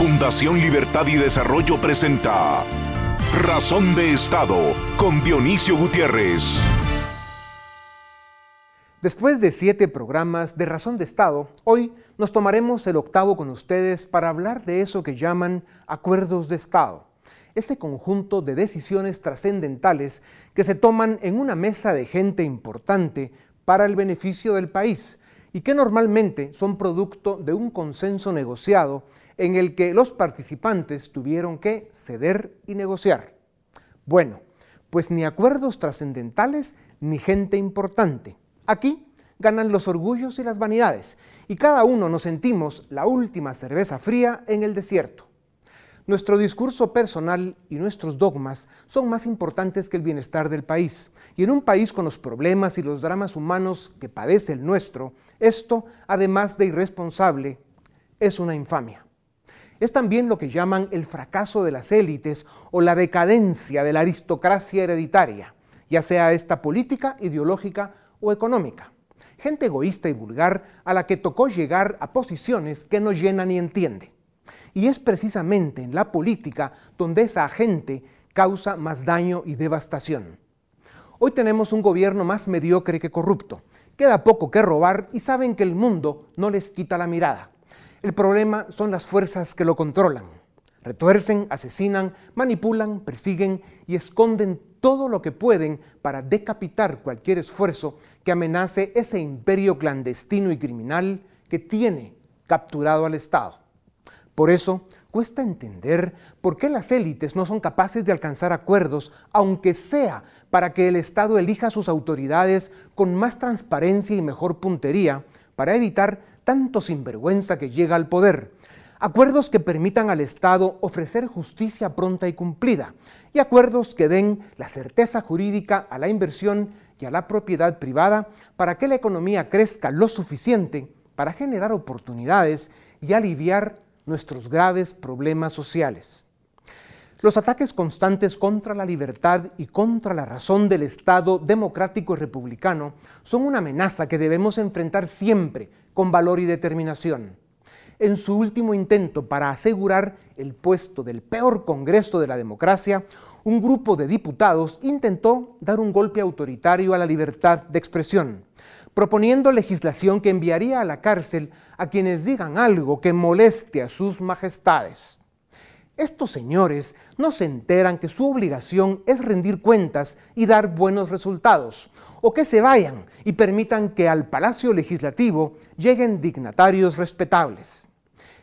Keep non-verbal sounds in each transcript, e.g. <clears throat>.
Fundación Libertad y Desarrollo presenta Razón de Estado con Dionisio Gutiérrez. Después de siete programas de Razón de Estado, hoy nos tomaremos el octavo con ustedes para hablar de eso que llaman acuerdos de Estado. Este conjunto de decisiones trascendentales que se toman en una mesa de gente importante para el beneficio del país y que normalmente son producto de un consenso negociado en el que los participantes tuvieron que ceder y negociar. Bueno, pues ni acuerdos trascendentales ni gente importante. Aquí ganan los orgullos y las vanidades, y cada uno nos sentimos la última cerveza fría en el desierto. Nuestro discurso personal y nuestros dogmas son más importantes que el bienestar del país. Y en un país con los problemas y los dramas humanos que padece el nuestro, esto, además de irresponsable, es una infamia es también lo que llaman el fracaso de las élites o la decadencia de la aristocracia hereditaria, ya sea esta política, ideológica o económica. Gente egoísta y vulgar a la que tocó llegar a posiciones que no llena ni entiende. Y es precisamente en la política donde esa gente causa más daño y devastación. Hoy tenemos un gobierno más mediocre que corrupto. Queda poco que robar y saben que el mundo no les quita la mirada. El problema son las fuerzas que lo controlan. Retuercen, asesinan, manipulan, persiguen y esconden todo lo que pueden para decapitar cualquier esfuerzo que amenace ese imperio clandestino y criminal que tiene capturado al Estado. Por eso, cuesta entender por qué las élites no son capaces de alcanzar acuerdos, aunque sea para que el Estado elija a sus autoridades con más transparencia y mejor puntería, para evitar tanto sinvergüenza que llega al poder. Acuerdos que permitan al Estado ofrecer justicia pronta y cumplida. Y acuerdos que den la certeza jurídica a la inversión y a la propiedad privada para que la economía crezca lo suficiente para generar oportunidades y aliviar nuestros graves problemas sociales. Los ataques constantes contra la libertad y contra la razón del Estado democrático y republicano son una amenaza que debemos enfrentar siempre con valor y determinación. En su último intento para asegurar el puesto del peor Congreso de la democracia, un grupo de diputados intentó dar un golpe autoritario a la libertad de expresión, proponiendo legislación que enviaría a la cárcel a quienes digan algo que moleste a sus majestades. Estos señores no se enteran que su obligación es rendir cuentas y dar buenos resultados, o que se vayan y permitan que al Palacio Legislativo lleguen dignatarios respetables.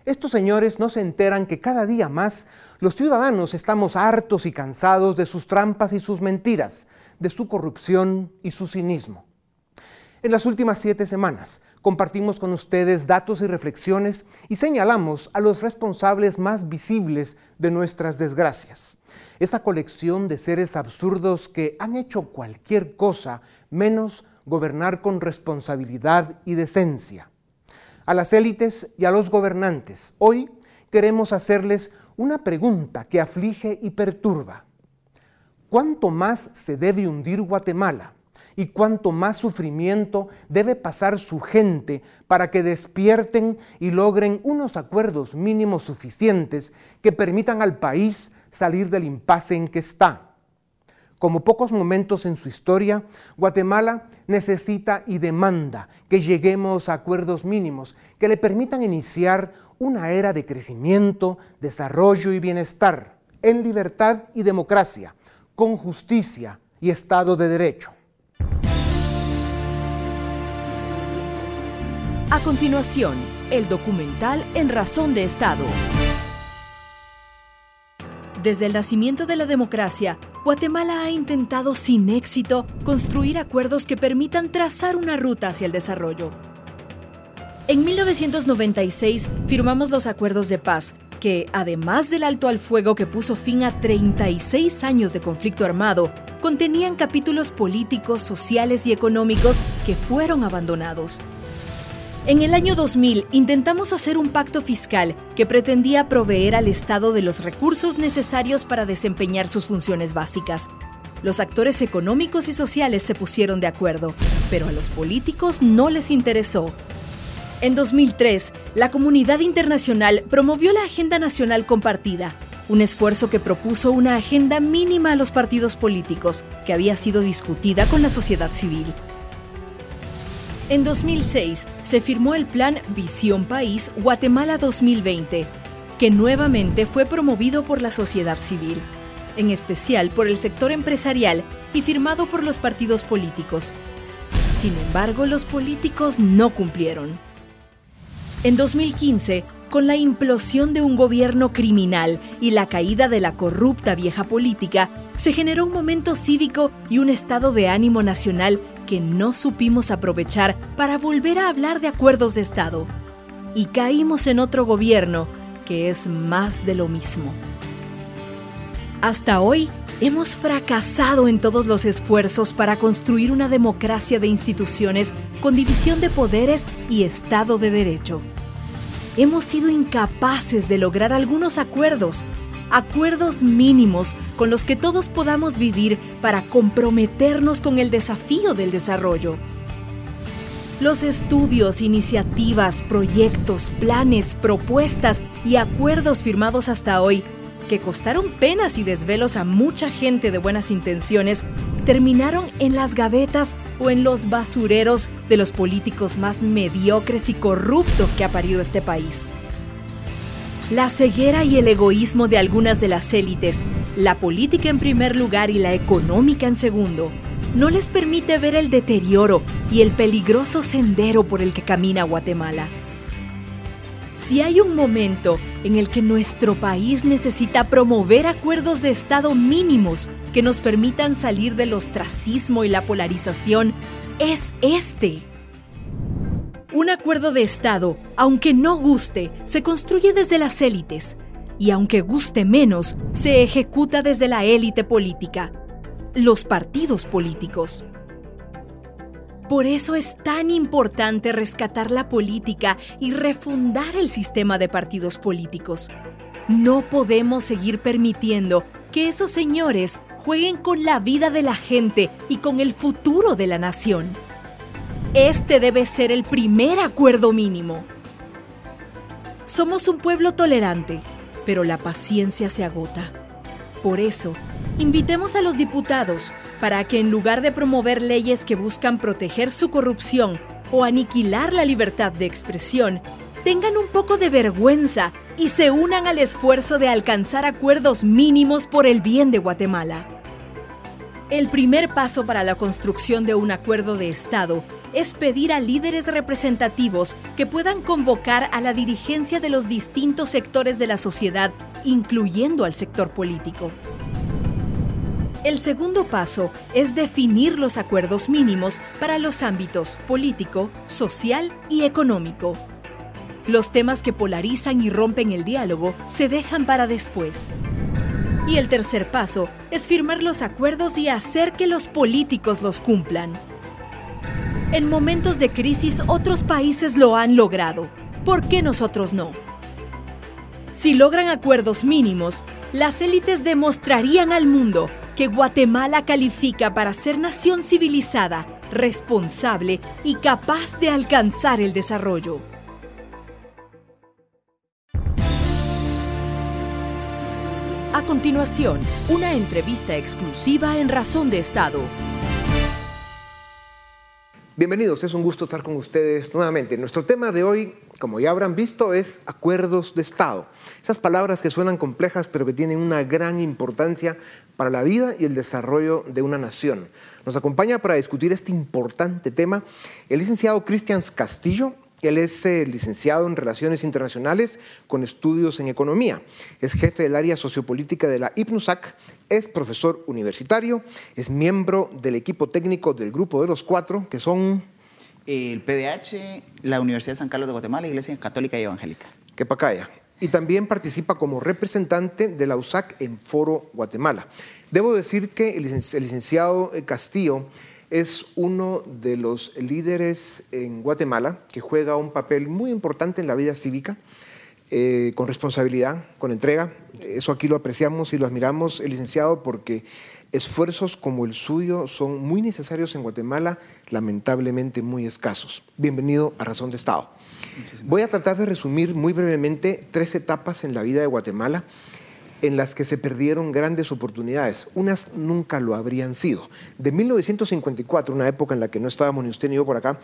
Estos señores no se enteran que cada día más los ciudadanos estamos hartos y cansados de sus trampas y sus mentiras, de su corrupción y su cinismo. En las últimas siete semanas compartimos con ustedes datos y reflexiones y señalamos a los responsables más visibles de nuestras desgracias. Esa colección de seres absurdos que han hecho cualquier cosa menos gobernar con responsabilidad y decencia. A las élites y a los gobernantes, hoy queremos hacerles una pregunta que aflige y perturba. ¿Cuánto más se debe hundir Guatemala? Y cuánto más sufrimiento debe pasar su gente para que despierten y logren unos acuerdos mínimos suficientes que permitan al país salir del impasse en que está. Como pocos momentos en su historia, Guatemala necesita y demanda que lleguemos a acuerdos mínimos que le permitan iniciar una era de crecimiento, desarrollo y bienestar, en libertad y democracia, con justicia y Estado de Derecho. A continuación, el documental En Razón de Estado. Desde el nacimiento de la democracia, Guatemala ha intentado sin éxito construir acuerdos que permitan trazar una ruta hacia el desarrollo. En 1996 firmamos los acuerdos de paz, que, además del alto al fuego que puso fin a 36 años de conflicto armado, contenían capítulos políticos, sociales y económicos que fueron abandonados. En el año 2000 intentamos hacer un pacto fiscal que pretendía proveer al Estado de los recursos necesarios para desempeñar sus funciones básicas. Los actores económicos y sociales se pusieron de acuerdo, pero a los políticos no les interesó. En 2003, la comunidad internacional promovió la Agenda Nacional Compartida, un esfuerzo que propuso una agenda mínima a los partidos políticos, que había sido discutida con la sociedad civil. En 2006 se firmó el Plan Visión País Guatemala 2020, que nuevamente fue promovido por la sociedad civil, en especial por el sector empresarial y firmado por los partidos políticos. Sin embargo, los políticos no cumplieron. En 2015, con la implosión de un gobierno criminal y la caída de la corrupta vieja política, se generó un momento cívico y un estado de ánimo nacional que no supimos aprovechar para volver a hablar de acuerdos de Estado. Y caímos en otro gobierno que es más de lo mismo. Hasta hoy hemos fracasado en todos los esfuerzos para construir una democracia de instituciones con división de poderes y Estado de Derecho. Hemos sido incapaces de lograr algunos acuerdos, acuerdos mínimos con los que todos podamos vivir para comprometernos con el desafío del desarrollo. Los estudios, iniciativas, proyectos, planes, propuestas y acuerdos firmados hasta hoy que costaron penas y desvelos a mucha gente de buenas intenciones, terminaron en las gavetas o en los basureros de los políticos más mediocres y corruptos que ha parido este país. La ceguera y el egoísmo de algunas de las élites, la política en primer lugar y la económica en segundo, no les permite ver el deterioro y el peligroso sendero por el que camina Guatemala. Si hay un momento en el que nuestro país necesita promover acuerdos de Estado mínimos que nos permitan salir del ostracismo y la polarización, es este. Un acuerdo de Estado, aunque no guste, se construye desde las élites y aunque guste menos, se ejecuta desde la élite política, los partidos políticos. Por eso es tan importante rescatar la política y refundar el sistema de partidos políticos. No podemos seguir permitiendo que esos señores jueguen con la vida de la gente y con el futuro de la nación. Este debe ser el primer acuerdo mínimo. Somos un pueblo tolerante, pero la paciencia se agota. Por eso, invitemos a los diputados para que en lugar de promover leyes que buscan proteger su corrupción o aniquilar la libertad de expresión, tengan un poco de vergüenza y se unan al esfuerzo de alcanzar acuerdos mínimos por el bien de Guatemala. El primer paso para la construcción de un acuerdo de Estado es pedir a líderes representativos que puedan convocar a la dirigencia de los distintos sectores de la sociedad, incluyendo al sector político. El segundo paso es definir los acuerdos mínimos para los ámbitos político, social y económico. Los temas que polarizan y rompen el diálogo se dejan para después. Y el tercer paso es firmar los acuerdos y hacer que los políticos los cumplan. En momentos de crisis otros países lo han logrado. ¿Por qué nosotros no? Si logran acuerdos mínimos, las élites demostrarían al mundo que Guatemala califica para ser nación civilizada, responsable y capaz de alcanzar el desarrollo. A continuación, una entrevista exclusiva en Razón de Estado. Bienvenidos, es un gusto estar con ustedes nuevamente. Nuestro tema de hoy, como ya habrán visto, es acuerdos de Estado. Esas palabras que suenan complejas pero que tienen una gran importancia para la vida y el desarrollo de una nación. Nos acompaña para discutir este importante tema el licenciado Cristian Castillo. Él es eh, licenciado en Relaciones Internacionales con estudios en Economía. Es jefe del área sociopolítica de la IPNUSAC, es profesor universitario, es miembro del equipo técnico del Grupo de los Cuatro, que son... El PDH, la Universidad de San Carlos de Guatemala, Iglesia Católica y Evangélica. Que pacaya y también participa como representante de la USAC en Foro Guatemala. Debo decir que el licenciado eh, Castillo es uno de los líderes en Guatemala que juega un papel muy importante en la vida cívica eh, con responsabilidad, con entrega. Eso aquí lo apreciamos y lo admiramos, el licenciado, porque esfuerzos como el suyo son muy necesarios en Guatemala, lamentablemente muy escasos. Bienvenido a Razón de Estado. Voy a tratar de resumir muy brevemente tres etapas en la vida de Guatemala en las que se perdieron grandes oportunidades. Unas nunca lo habrían sido. De 1954, una época en la que no estábamos ni usted ni yo por acá,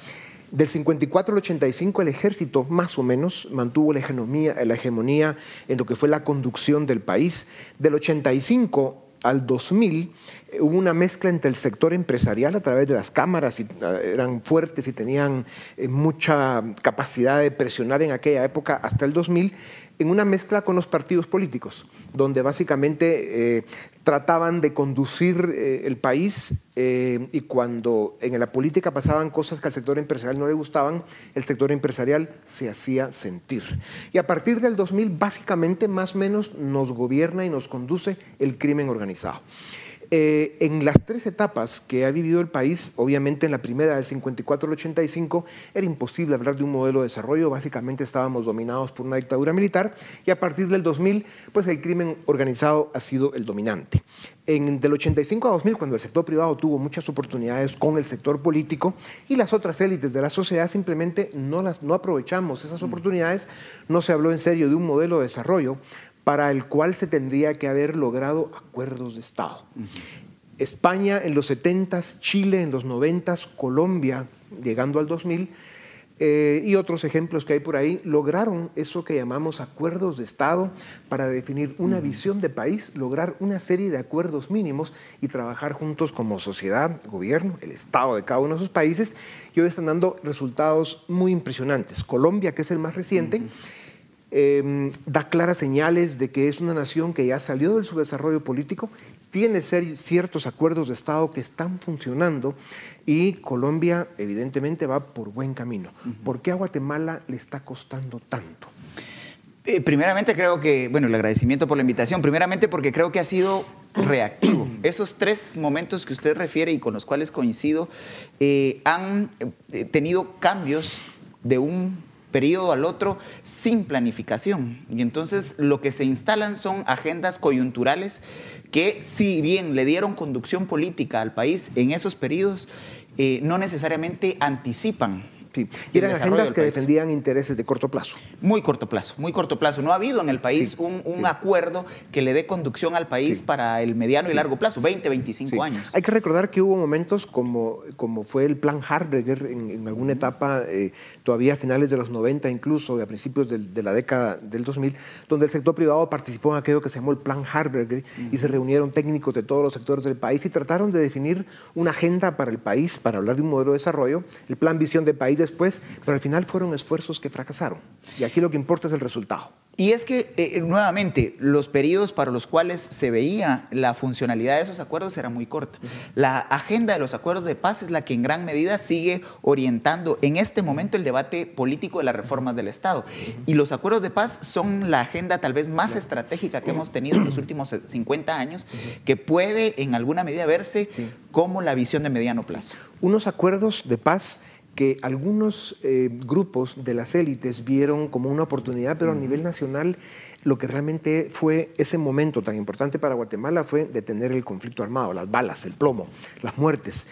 del 54 al 85 el ejército más o menos mantuvo la hegemonía, en lo que fue la conducción del país. Del 85 al 2000 eh, hubo una mezcla entre el sector empresarial a través de las cámaras, y, eh, eran fuertes y tenían eh, mucha capacidad de presionar en aquella época hasta el 2000, en una mezcla con los partidos políticos, donde básicamente eh, trataban de conducir eh, el país eh, y cuando en la política pasaban cosas que al sector empresarial no le gustaban, el sector empresarial se hacía sentir. Y a partir del 2000, básicamente, más o menos, nos gobierna y nos conduce el crimen organizado. Eh, en las tres etapas que ha vivido el país, obviamente en la primera del 54 al 85 era imposible hablar de un modelo de desarrollo, básicamente estábamos dominados por una dictadura militar y a partir del 2000 pues el crimen organizado ha sido el dominante. En, del 85 a 2000, cuando el sector privado tuvo muchas oportunidades con el sector político y las otras élites de la sociedad simplemente no, las, no aprovechamos esas oportunidades, no se habló en serio de un modelo de desarrollo, para el cual se tendría que haber logrado acuerdos de Estado. España en los 70, Chile en los 90, Colombia llegando al 2000 eh, y otros ejemplos que hay por ahí, lograron eso que llamamos acuerdos de Estado para definir una visión de país, lograr una serie de acuerdos mínimos y trabajar juntos como sociedad, gobierno, el Estado de cada uno de esos países y hoy están dando resultados muy impresionantes. Colombia, que es el más reciente, Em, da claras señales de que es una nación que ya salió del subdesarrollo político, tiene ciertos acuerdos de Estado que están funcionando y Colombia evidentemente va por buen camino. ¿Por qué a Guatemala le está costando tanto? Eh, primeramente creo que, bueno, el agradecimiento por la invitación, primeramente porque creo que ha sido reactivo. <clears throat> Esos tres momentos que usted refiere y con los cuales coincido eh, han eh, tenido cambios de un periodo al otro sin planificación. Y entonces lo que se instalan son agendas coyunturales que si bien le dieron conducción política al país en esos periodos, eh, no necesariamente anticipan y eran agendas que defendían intereses de corto plazo. Muy corto plazo, muy corto plazo. No ha habido en el país un, acuerdo que le dé conducción al país para el mediano y largo plazo, 20, 25 años. Hay que recordar que hubo momentos como, como fue el plan Harberger en, alguna etapa, eh, todavía a finales de los 90 incluso, a principios de la década del 2000, donde el sector privado participó en aquello que se llamó el plan Harberger y se reunieron técnicos de todos los sectores del país y trataron de definir una agenda para el país, para hablar de un modelo de desarrollo, el plan Visión de País después, pero al final fueron esfuerzos que fracasaron. Y aquí lo que importa es el resultado. Y es que, eh, nuevamente, los periodos para los cuales se veía la funcionalidad de esos acuerdos era muy corta. La agenda de los acuerdos de paz es la que en gran medida sigue orientando en este momento el debate político de las reformas del Estado. Y los acuerdos de paz son la agenda tal vez más estratégica que hemos tenido en los últimos 50 años, que puede en alguna medida verse como la visión de mediano plazo. Unos acuerdos de paz que algunos eh, grupos de las élites vieron como una oportunidad, pero a nivel nacional lo que realmente fue ese momento tan importante para Guatemala fue detener el conflicto armado, las balas, el plomo, las muertes.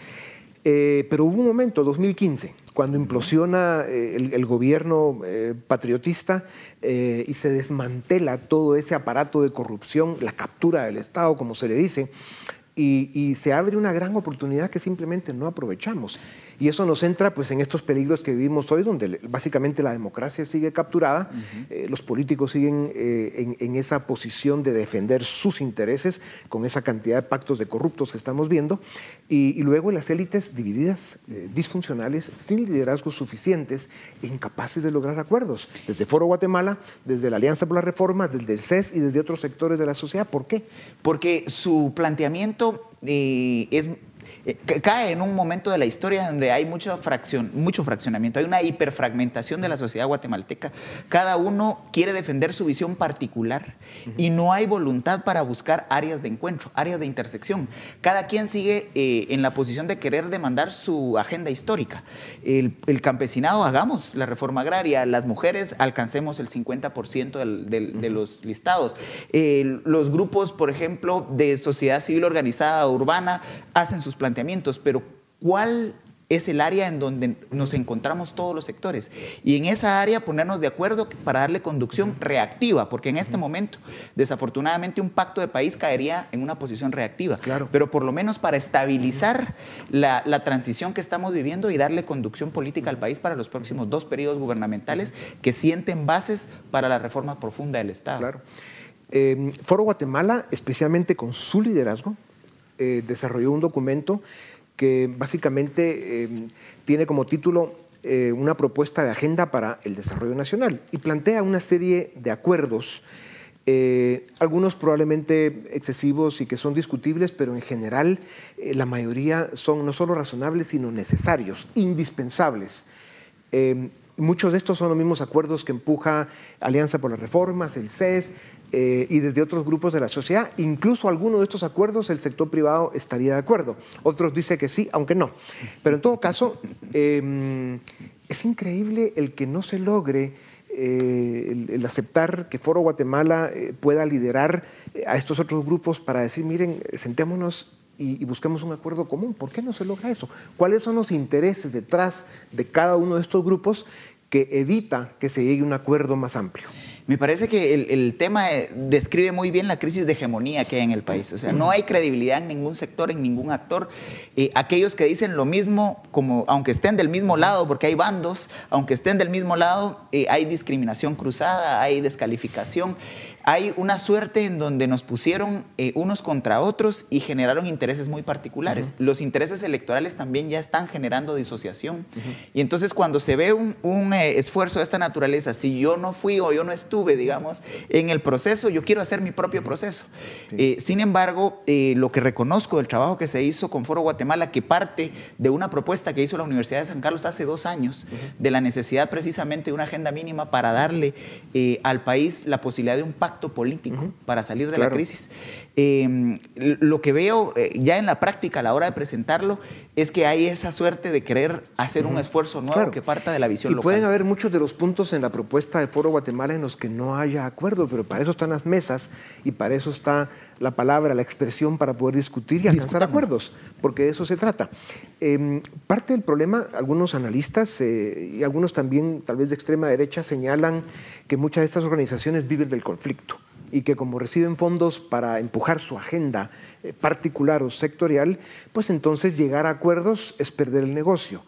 Eh, pero hubo un momento, 2015, cuando implosiona eh, el, gobierno patriotista y se desmantela todo ese aparato de corrupción, la captura del Estado, como se le dice, y, se abre una gran oportunidad que simplemente no aprovechamos. Y eso nos entra pues, en estos peligros que vivimos hoy, donde básicamente la democracia sigue capturada, eh, los políticos siguen eh, en, esa posición de defender sus intereses con esa cantidad de pactos de corruptos que estamos viendo, y, luego las élites divididas, eh, disfuncionales, sin liderazgos suficientes, incapaces de lograr acuerdos, desde Foro Guatemala, desde la Alianza por la Reforma, desde el CES y desde otros sectores de la sociedad. ¿Por qué? Porque su planteamiento es cae en un momento de la historia donde hay mucha fracción, mucho fraccionamiento, hay una hiperfragmentación de la sociedad guatemalteca. Cada uno quiere defender su visión particular y no hay voluntad para buscar áreas de encuentro, áreas de intersección. Cada quien sigue eh, en la posición de querer demandar su agenda histórica. El, campesinado, hagamos la reforma agraria, las mujeres alcancemos el 50% de los listados. los grupos, por ejemplo, de sociedad civil organizada urbana hacen sus planteamientos, pero ¿cuál es el área en donde nos encontramos todos los sectores. Y en esa área ponernos de acuerdo para darle conducción reactiva, porque en este momento, desafortunadamente, un pacto de país caería en una posición reactiva. Claro. Pero por lo menos para estabilizar la, transición que estamos viviendo y darle conducción política al país para los próximos dos periodos gubernamentales que sienten bases para la reforma profunda del Estado. Claro. Eh, Foro Guatemala, especialmente con su liderazgo, eh, desarrolló un documento que básicamente eh, tiene como título eh, una propuesta de agenda para el desarrollo nacional y plantea una serie de acuerdos, algunos probablemente excesivos y que son discutibles, pero en general la mayoría son no solo razonables, sino necesarios, indispensables. Muchos de estos son los mismos acuerdos que empuja Alianza por las Reformas, el CES eh, y desde otros grupos de la sociedad. Incluso algunos de estos acuerdos el sector privado estaría de acuerdo. Otros dicen que sí, aunque no. Pero en todo caso, em, es increíble el que no se logre eh, el, aceptar que Foro Guatemala eh, pueda liderar a estos otros grupos para decir, miren, sentémonos y, busquemos un acuerdo común. ¿Por qué no se logra eso? ¿Cuáles son los intereses detrás de cada uno de estos grupos que evita que se llegue a un acuerdo más amplio? Me parece que el, tema eh, describe muy bien la crisis de hegemonía que hay en el país. O sea, no hay credibilidad en ningún sector, en ningún actor. Eh, aquellos que dicen lo mismo, como aunque estén del mismo lado, porque hay bandos, aunque estén del mismo lado, eh, hay discriminación cruzada, hay descalificación hay una suerte en donde nos pusieron eh, unos contra otros y generaron intereses muy particulares. Los intereses electorales también ya están generando disociación. Y entonces cuando se ve un, eh, esfuerzo de esta naturaleza, si yo no fui o yo no estuve, digamos, en el proceso, yo quiero hacer mi propio proceso. Eh, sin embargo, lo que reconozco del trabajo que se hizo con Foro Guatemala, que parte de una propuesta que hizo la Universidad de San Carlos hace dos años, de la necesidad precisamente de una agenda mínima para darle al país la posibilidad de un pacto político para salir de la crisis. Em, lo que veo eh, ya en la práctica a la hora de presentarlo es que hay esa suerte de querer hacer un esfuerzo nuevo que parta de la visión y pueden haber muchos de los puntos en la propuesta de Foro Guatemala en los que no haya acuerdo, pero para eso están las mesas y para eso está la palabra, la expresión para poder discutir y alcanzar acuerdos, porque de eso se trata. Em, parte del problema, algunos analistas eh, y algunos también, tal vez de extrema derecha, señalan que muchas de estas organizaciones viven del conflicto y que como reciben fondos para empujar su agenda eh, particular o sectorial, pues entonces llegar a acuerdos es perder el negocio.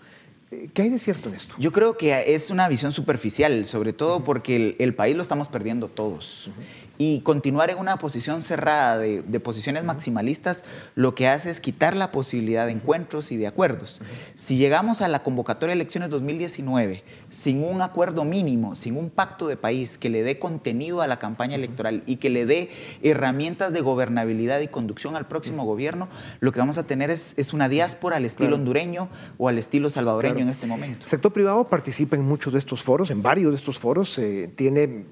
Eh, ¿Qué hay de cierto en esto? Yo creo que es una visión superficial, sobre todo porque el, país lo estamos perdiendo todos y continuar en una posición cerrada de, posiciones maximalistas lo que hace es quitar la posibilidad de encuentros y de acuerdos. Si llegamos a la convocatoria de elecciones 2019 sin un acuerdo mínimo, sin un pacto de país que le dé contenido a la campaña electoral y que le dé herramientas de gobernabilidad y conducción al próximo gobierno, lo que vamos a tener es, una diáspora al estilo hondureño o al estilo salvadoreño en este momento. El sector privado participa en muchos de estos foros, en varios de estos foros, eh, tiene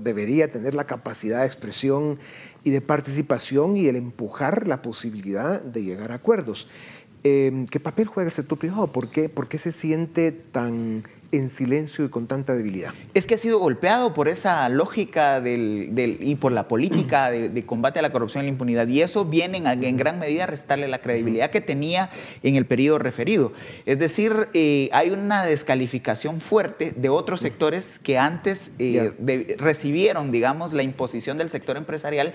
debería tener la capacidad de expresión y de participación y el empujar la posibilidad de llegar a acuerdos. Eh, ¿Qué papel juega el sector privado? ¿Por qué, ¿Por qué se siente tan en silencio y con tanta debilidad? Es que ha sido golpeado por esa lógica del, y por la política de, combate a la corrupción y la impunidad. Y eso viene en, gran medida a restarle la credibilidad que tenía en el periodo referido. Es decir, eh, hay una descalificación fuerte de otros sectores que antes eh, recibieron, digamos, la imposición del sector empresarial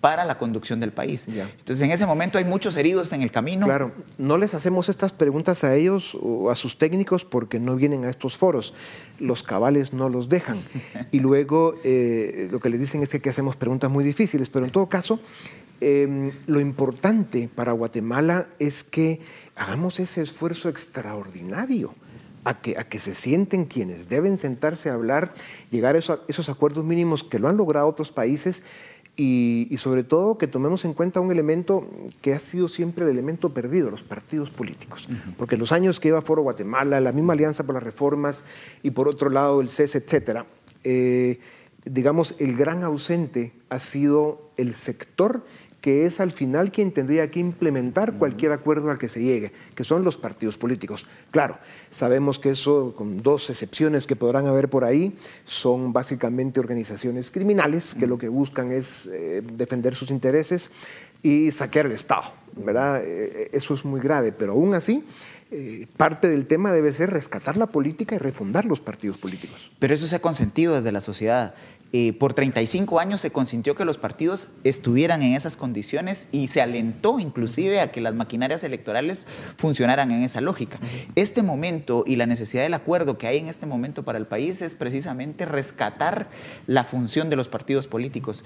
para la conducción del país. Entonces, en ese momento hay muchos heridos en el camino. Claro, no les hacemos estas preguntas a ellos o a sus técnicos porque no vienen a estos foros. Los cabales no los dejan. <laughs> Y luego eh, lo que les dicen es que, hacemos preguntas muy difíciles, pero en todo caso, em, lo importante para Guatemala es que hagamos ese esfuerzo extraordinario. A que, a que, se sienten quienes deben sentarse a hablar, llegar a esos, esos, acuerdos mínimos que lo han logrado otros países y, sobre todo que tomemos en cuenta un elemento que ha sido siempre el elemento perdido, los partidos políticos. Porque los años que lleva Foro Guatemala, la misma Alianza por las Reformas y por otro lado el CES, etcétera, eh, digamos, el gran ausente ha sido el sector que es al final quien tendría que implementar cualquier acuerdo al que se llegue, que son los partidos políticos. Claro, sabemos que eso, con dos excepciones que podrán haber por ahí, son básicamente organizaciones criminales que lo que buscan es eh, defender sus intereses y saquear el Estado, ¿verdad? Eh, eso es muy grave, pero aún así... Eh, parte del tema debe ser rescatar la política y refundar los partidos políticos. Pero eso se ha consentido desde la sociedad. Eh, por 35 años se consintió que los partidos estuvieran en esas condiciones y se alentó inclusive a que las maquinarias electorales funcionaran en esa lógica. Este momento y la necesidad del acuerdo que hay en este momento para el país es precisamente rescatar la función de los partidos políticos.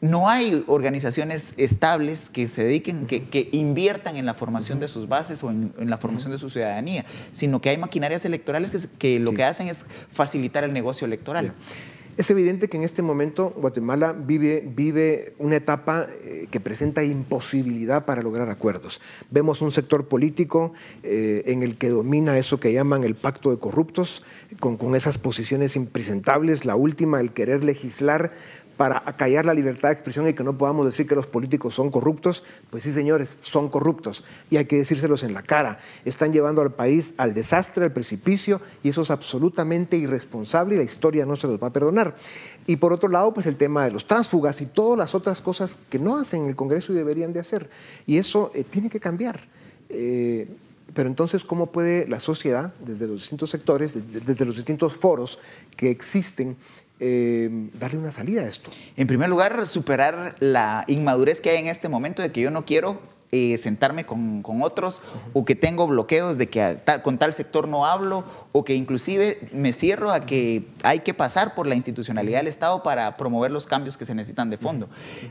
No hay organizaciones estables que se dediquen, que, inviertan en la formación de sus bases o en, la formación de su ciudadanía, sino que hay maquinarias electorales que, lo que hacen es facilitar el negocio electoral. Es evidente que en este momento Guatemala vive, vive una etapa eh, que presenta imposibilidad para lograr acuerdos. Vemos un sector político eh, en el que domina eso que llaman el pacto de corruptos, con, con esas posiciones impresentables, la última, el querer legislar para acallar la libertad de expresión y que no podamos decir que los políticos son corruptos, pues sí, señores, son corruptos y hay que decírselos en la cara. Están llevando al país al desastre, al precipicio y eso es absolutamente irresponsable y la historia no se los va a perdonar. Y por otro lado, pues el tema de los tránsfugas y todas las otras cosas que no hacen el Congreso y deberían de hacer. Y eso eh, tiene que cambiar. Eh, pero entonces, ¿cómo puede la sociedad, desde los distintos sectores, desde los distintos foros que existen, eh, darle una salida a esto? En primer lugar, superar la inmadurez que hay en este momento de que yo no quiero eh, sentarme con, otros o que tengo bloqueos de que con tal sector no hablo o que inclusive me cierro a que hay que pasar por la institucionalidad del Estado para promover los cambios que se necesitan de fondo.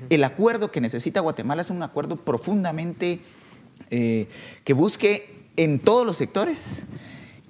El acuerdo que necesita Guatemala es un acuerdo profundamente eh, que busque en todos los sectores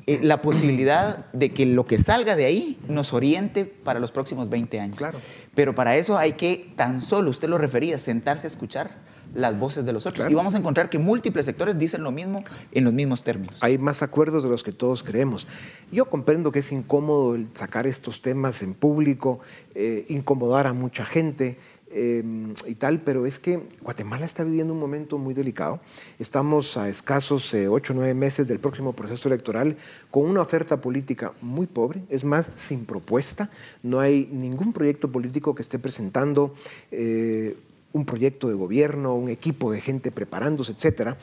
eh, la posibilidad de que lo que salga de ahí nos oriente para los próximos 20 años. Claro. Pero para eso hay que tan solo, usted lo refería, sentarse a escuchar las voces de los otros. Y vamos a encontrar que múltiples sectores dicen lo mismo en los mismos términos. Hay más acuerdos de los que todos creemos. Yo comprendo que es incómodo el sacar estos temas en público, eh, incomodar a mucha gente, Em, y tal, pero es que Guatemala está viviendo un momento muy delicado. Estamos a escasos eh, ocho o nueve meses del próximo proceso electoral con una oferta política muy pobre, es más, sin propuesta. No hay ningún proyecto político que esté presentando eh, un proyecto de gobierno, un equipo de gente preparándose, etcétera.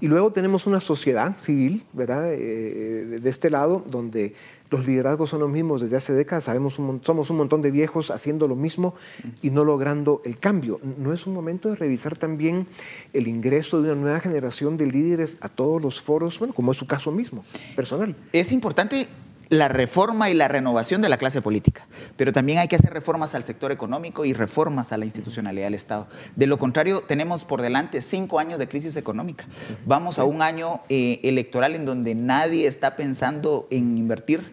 Y luego tenemos una sociedad civil, ¿verdad? Eh, de este lado, donde los liderazgos son los mismos desde hace décadas, sabemos somos un montón de viejos haciendo lo mismo y no logrando el cambio. ¿No es un momento de revisar también el ingreso de una nueva generación de líderes a todos los foros, bueno, como es su caso mismo, personal? Es importante la reforma y la renovación de la clase política, pero también hay que hacer reformas al sector económico y reformas a la institucionalidad del Estado. De lo contrario, tenemos por delante cinco años de crisis económica. Vamos a un año eh, electoral en donde nadie está pensando en invertir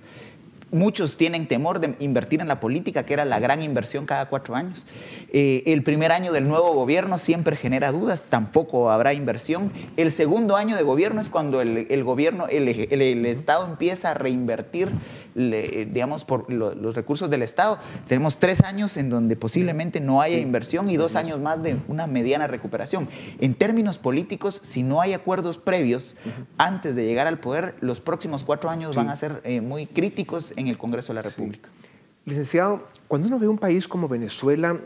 Muchos tienen temor de invertir en la política, que era la gran inversión cada cuatro años. Eh, el primer año del nuevo gobierno siempre genera dudas, tampoco habrá inversión. El segundo año de gobierno es cuando el, gobierno, el, Estado empieza a reinvertir, digamos, por los recursos del Estado. Tenemos tres años en donde posiblemente no haya inversión y dos años más de una mediana recuperación. En términos políticos, si no hay acuerdos previos antes de llegar al poder, los próximos cuatro años van a ser eh, muy críticos en el Congreso de la República. Licenciado, cuando uno ve un país como Venezuela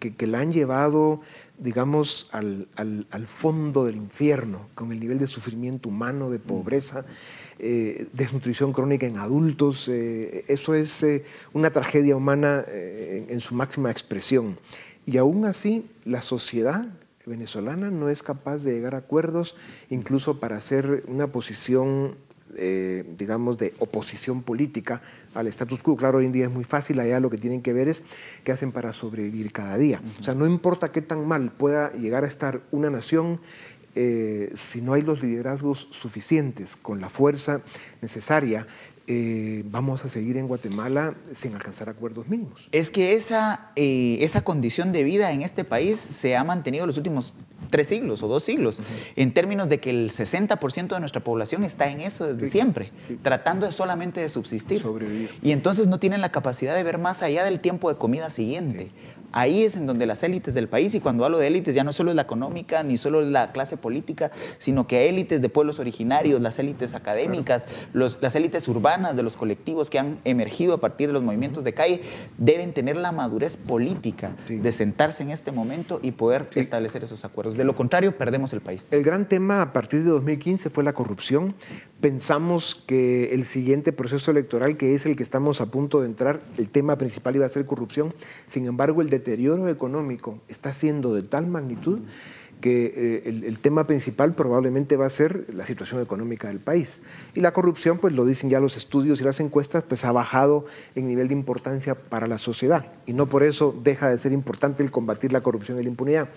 que, la han llevado, digamos, al, fondo del infierno, con el nivel de sufrimiento humano, de pobreza, eh, desnutrición crónica en adultos, eh, eso es eh, una tragedia humana en su máxima expresión. Y aún así, la sociedad venezolana no es capaz de llegar a acuerdos, incluso para hacer una posición eh, digamos, de oposición política al status quo. Claro, hoy en día es muy fácil, allá lo que tienen que ver es qué hacen para sobrevivir cada día. O sea, no importa qué tan mal pueda llegar a estar una nación, eh, si no hay los liderazgos suficientes con la fuerza necesaria, eh, vamos a seguir en Guatemala sin alcanzar acuerdos mínimos. Es que esa, eh, esa condición de vida en este país se ha mantenido los últimos tres siglos o dos siglos, en términos de que el 60% de nuestra población está en eso desde siempre, tratando solamente de subsistir. Sobrevivir. Y entonces no tienen la capacidad de ver más allá del tiempo de comida siguiente. Ahí es en donde las élites del país, y cuando hablo de élites ya no solo es la económica, ni solo es la clase política, sino que élites de pueblos originarios, las élites académicas, los, las élites urbanas de los colectivos que han emergido a partir de los movimientos de calle, deben tener la madurez política de sentarse en este momento y poder establecer esos acuerdos. De lo contrario, perdemos el país. El gran tema a partir de 2015 fue la corrupción. Pensamos que el siguiente proceso electoral, que es el que estamos a punto de entrar, el tema principal iba a ser corrupción. Sin embargo, el deterioro económico está siendo de tal magnitud que eh, el, el, tema principal probablemente va a ser la situación económica del país. Y la corrupción, pues lo dicen ya los estudios y las encuestas, pues ha bajado en nivel de importancia para la sociedad. Y no por eso deja de ser importante el combatir la corrupción y la impunidad.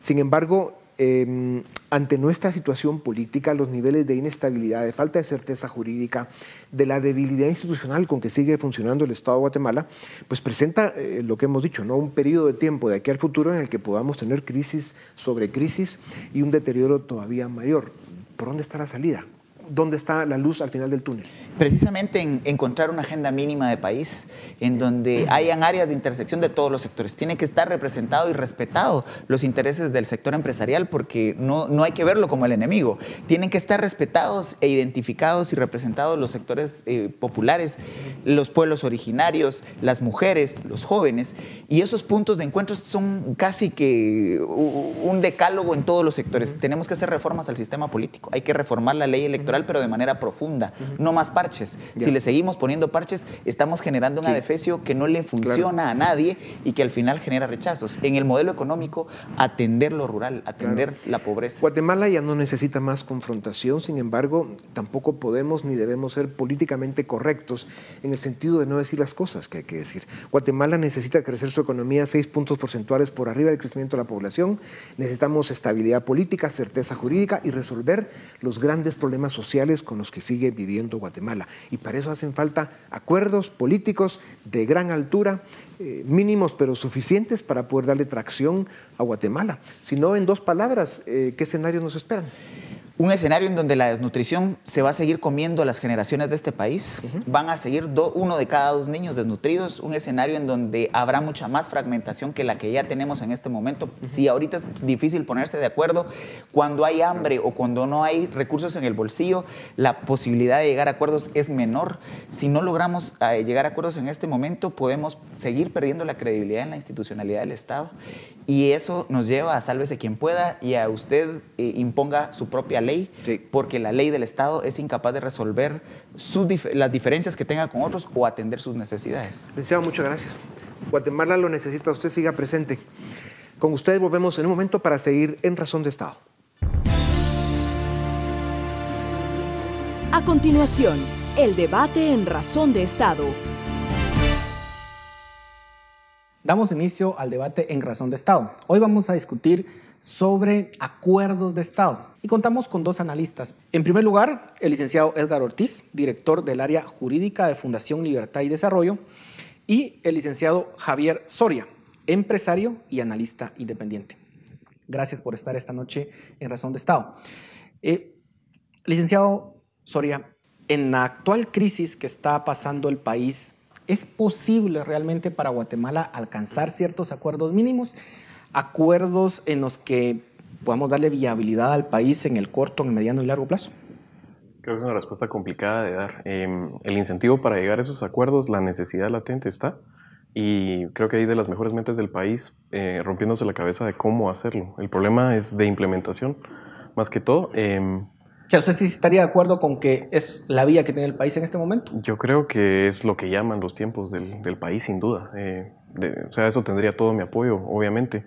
Sin embargo, eh, ante nuestra situación política, los niveles de inestabilidad, de falta de certeza jurídica, de la debilidad institucional con que sigue funcionando el Estado de Guatemala, pues presenta eh, lo que hemos dicho, ¿no? un periodo de tiempo de aquí al futuro en el que podamos tener crisis sobre crisis y un deterioro todavía mayor. ¿Por dónde está la salida? ¿Dónde está la luz al final del túnel? Precisamente en encontrar una agenda mínima de país en donde hayan áreas de intersección de todos los sectores. Tiene que estar representado y respetado los intereses del sector empresarial porque no, no hay que verlo como el enemigo. Tienen que estar respetados e identificados y representados los sectores eh, populares, los pueblos originarios, las mujeres, los jóvenes. Y esos puntos de encuentro son casi que un decálogo en todos los sectores. Tenemos que hacer reformas al sistema político. Hay que reformar la ley electoral pero de manera profunda, uh -huh. no más parches. Yeah. Si le seguimos poniendo parches, estamos generando un sí. adefesio que no le funciona claro. a nadie y que al final genera rechazos. En el modelo económico, atender lo rural, atender claro. la pobreza. Guatemala ya no necesita más confrontación, sin embargo, tampoco podemos ni debemos ser políticamente correctos en el sentido de no decir las cosas que hay que decir. Guatemala necesita crecer su economía seis puntos porcentuales por arriba del crecimiento de la población, necesitamos estabilidad política, certeza jurídica y resolver los grandes problemas sociales sociales con los que sigue viviendo Guatemala. Y para eso hacen falta acuerdos políticos de gran altura, eh, mínimos pero suficientes para poder darle tracción a Guatemala. Si no, en dos palabras, eh, ¿qué escenarios nos esperan? Un escenario en donde la desnutrición se va a seguir comiendo a las generaciones de este país, uh -huh. van a seguir do, uno de cada dos niños desnutridos, un escenario en donde habrá mucha más fragmentación que la que ya tenemos en este momento. Uh -huh. Si ahorita es difícil ponerse de acuerdo, cuando hay hambre o cuando no hay recursos en el bolsillo, la posibilidad de llegar a acuerdos es menor. Si no logramos eh, llegar a acuerdos en este momento, podemos seguir perdiendo la credibilidad en la institucionalidad del Estado y eso nos lleva a sálvese quien pueda y a usted eh, imponga su propia ley, sí. porque la ley del Estado es incapaz de resolver sus dif las diferencias que tenga con otros o atender sus necesidades. Licenciado, muchas gracias. Guatemala lo necesita, usted siga presente. Con ustedes volvemos en un momento para seguir en Razón de Estado. A continuación, el debate en Razón de Estado. Damos inicio al debate en Razón de Estado. Hoy vamos a discutir sobre acuerdos de Estado y contamos con dos analistas. En primer lugar, el licenciado Edgar Ortiz, director del área jurídica de Fundación Libertad y Desarrollo, y el licenciado Javier Soria, empresario y analista independiente. Gracias por estar esta noche en Razón de Estado. Eh, licenciado Soria, en la actual crisis que está pasando el país, ¿Es posible realmente para Guatemala alcanzar ciertos acuerdos mínimos? Acuerdos en los que podamos darle viabilidad al país en el corto, en el mediano y largo plazo. Creo que es una respuesta complicada de dar. Eh, el incentivo para llegar a esos acuerdos, la necesidad latente está. Y creo que hay de las mejores mentes del país eh, rompiéndose la cabeza de cómo hacerlo. El problema es de implementación, más que todo. Eh, sea, ¿usted sí estaría de acuerdo con que es la vía que tiene el país en este momento? Yo creo que es lo que llaman los tiempos del, del país, sin duda. Eh, o sea, eso tendría todo mi apoyo, obviamente,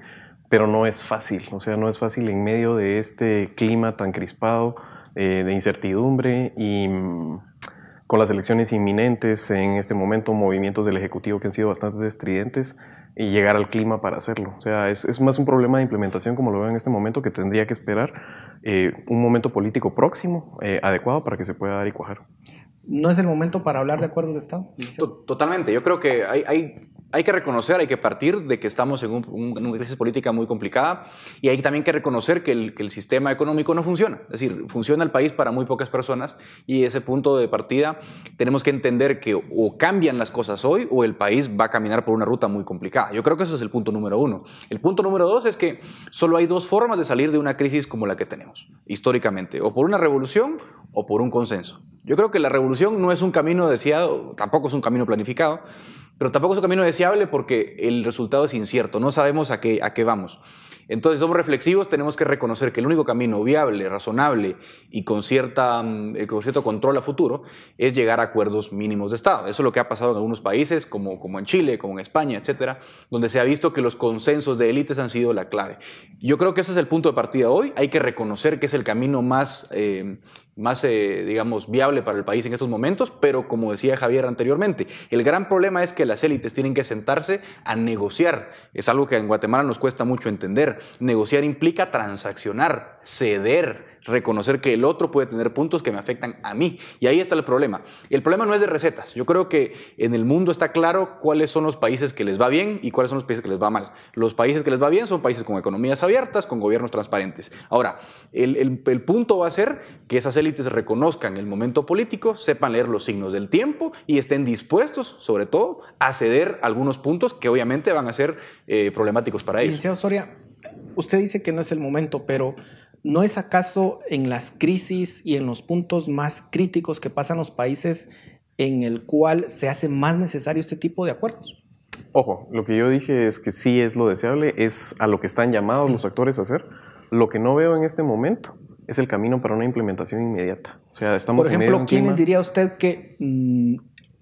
pero no es fácil. O sea, no es fácil en medio de este clima tan crispado, eh, de incertidumbre y mmm, con las elecciones inminentes en este momento, movimientos del Ejecutivo que han sido bastante estridentes y llegar al clima para hacerlo. O sea, es, es más un problema de implementación, como lo veo en este momento, que tendría que esperar eh, un momento político próximo, eh, adecuado para que se pueda dar y cuajar. ¿No es el momento para hablar de acuerdos de Estado? Totalmente. Yo creo que hay, hay hay que reconocer, hay que partir de que estamos en, una crisis política muy complicada y hay también que reconocer que el, sistema económico no funciona. Es decir, funciona el país para muy pocas personas y ese punto de partida tenemos que entender que o cambian las cosas hoy o el país va a caminar por una ruta muy complicada. Yo creo que eso es el punto número uno. El punto número dos es que solo hay dos formas de salir de una crisis como la que tenemos, históricamente, o por una revolución o por un consenso. Yo creo que la revolución no es un camino deseado, tampoco es un camino planificado, pero tampoco es un camino deseable porque el resultado es incierto, no sabemos a qué, a qué vamos. Entonces somos reflexivos, tenemos que reconocer que el único camino viable, razonable y con, cierta, mm, eh, con cierto control a futuro es llegar a acuerdos mínimos de Estado. Eso es lo que ha pasado en algunos países, como, como en Chile, como en España, etcétera, donde se ha visto que los consensos de élites han sido la clave. Yo creo que ese es el punto de partida hoy. Hay que reconocer que es el camino más eh, más, eh, digamos, viable para el país en estos momentos, pero como decía Javier anteriormente, el gran problema es que las élites tienen que sentarse a negociar. Es algo que en Guatemala nos cuesta mucho entender. Negociar implica transaccionar, ceder, reconocer que el otro puede tener puntos que me afectan a mí. Y ahí está el problema. El problema no es de recetas. Yo creo que en el mundo está claro cuáles son los países que les va bien y cuáles son los países que les va mal. Los países que les va bien son países con economías abiertas, con gobiernos transparentes. Ahora, el, el punto va a ser que esas élites reconozcan el momento político, sepan leer los signos del tiempo y estén dispuestos, sobre todo, a ceder algunos puntos que obviamente van a ser eh, problemáticos para ellos. Licenciado Soria, usted dice que no es el momento, pero ¿No es acaso en las crisis y en los puntos más críticos que pasan los países en el cual se hace más necesario este tipo de acuerdos? Ojo, lo que yo dije es que sí es lo deseable, es a lo que están llamados los actores a hacer. Lo que no veo en este momento es el camino para una implementación inmediata. O sea, estamos Por ejemplo, ¿quiénes diría usted que mm,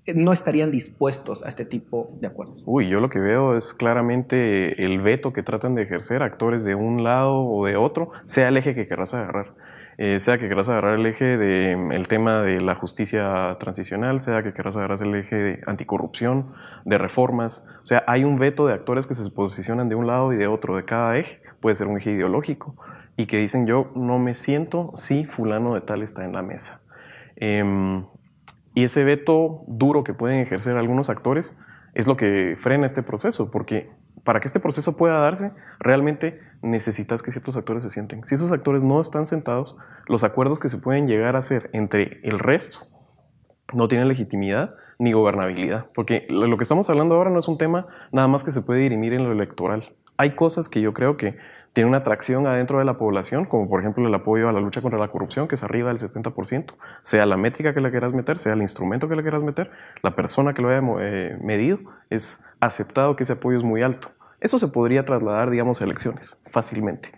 no estarían dispuestos a este tipo de acuerdos? Uy, yo lo que veo es claramente el veto que tratan de ejercer actores de un lado o de otro, sea el eje que querrás agarrar. Eh, sea que querrás agarrar el eje del tema de la justicia transicional, sea que querrás agarrar el eje de anticorrupción, de reformas. O sea, hay un veto de actores que se posicionan de un lado y de otro de cada eje. Puede ser un eje ideológico y que dicen yo no me siento si fulano de tal está en la mesa. Em, y ese veto duro que pueden ejercer algunos actores es lo que frena este proceso, porque para que este proceso pueda darse, realmente necesitas que ciertos actores se sienten. Si esos actores no están sentados, los acuerdos que se pueden llegar a hacer entre el resto no tienen legitimidad ni gobernabilidad, porque lo que estamos hablando ahora no es un tema nada más que se puede dirimir en lo electoral. Hay cosas que yo creo que tiene una atracción adentro de la población, como por ejemplo el apoyo a la lucha contra la corrupción, que es arriba del 70%, sea la métrica que le quieras meter, sea el instrumento que le quieras meter, la persona que lo haya eh, medido, es aceptado que ese apoyo es muy alto. Eso se podría trasladar, digamos, a elecciones fácilmente.